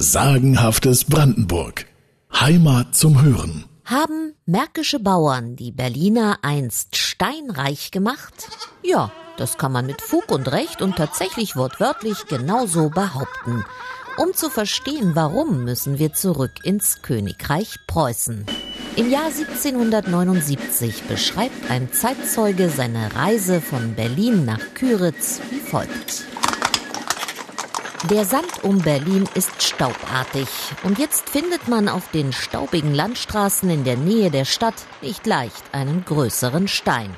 Sagenhaftes Brandenburg. Heimat zum Hören. Haben märkische Bauern die Berliner einst steinreich gemacht? Ja, das kann man mit Fug und Recht und tatsächlich wortwörtlich genauso behaupten. Um zu verstehen, warum, müssen wir zurück ins Königreich Preußen. Im Jahr 1779 beschreibt ein Zeitzeuge seine Reise von Berlin nach Küritz wie folgt. Der Sand um Berlin ist staubartig und jetzt findet man auf den staubigen Landstraßen in der Nähe der Stadt nicht leicht einen größeren Stein.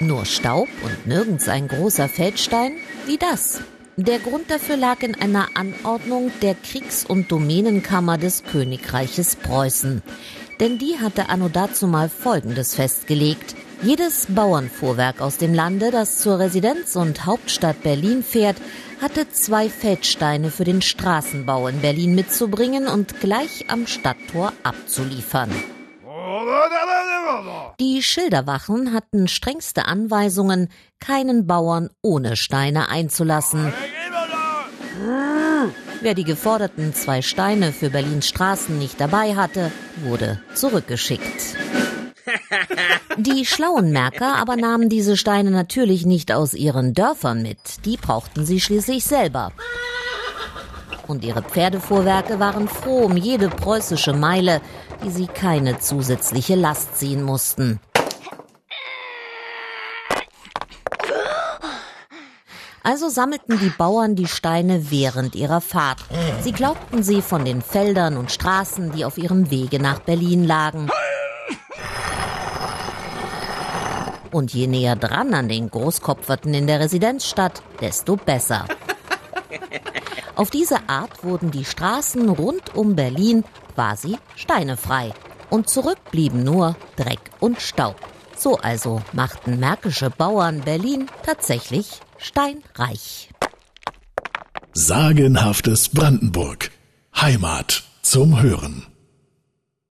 Nur Staub und nirgends ein großer Feldstein wie das. Der Grund dafür lag in einer Anordnung der Kriegs- und Domänenkammer des Königreiches Preußen. Denn die hatte anno dazu mal Folgendes festgelegt. Jedes Bauernfuhrwerk aus dem Lande, das zur Residenz und Hauptstadt Berlin fährt, hatte zwei Feldsteine für den Straßenbau in Berlin mitzubringen und gleich am Stadttor abzuliefern. Die Schilderwachen hatten strengste Anweisungen, keinen Bauern ohne Steine einzulassen. Wer die geforderten zwei Steine für Berlins Straßen nicht dabei hatte, wurde zurückgeschickt. Die schlauen Märker aber nahmen diese Steine natürlich nicht aus ihren Dörfern mit. Die brauchten sie schließlich selber. Und ihre Pferdefuhrwerke waren froh um jede preußische Meile, die sie keine zusätzliche Last ziehen mussten. Also sammelten die Bauern die Steine während ihrer Fahrt. Sie glaubten sie von den Feldern und Straßen, die auf ihrem Wege nach Berlin lagen. Und je näher dran an den Großkopferten in der Residenzstadt, desto besser. Auf diese Art wurden die Straßen rund um Berlin quasi steinefrei. Und zurück blieben nur Dreck und Staub. So also machten märkische Bauern Berlin tatsächlich steinreich. Sagenhaftes Brandenburg. Heimat zum Hören.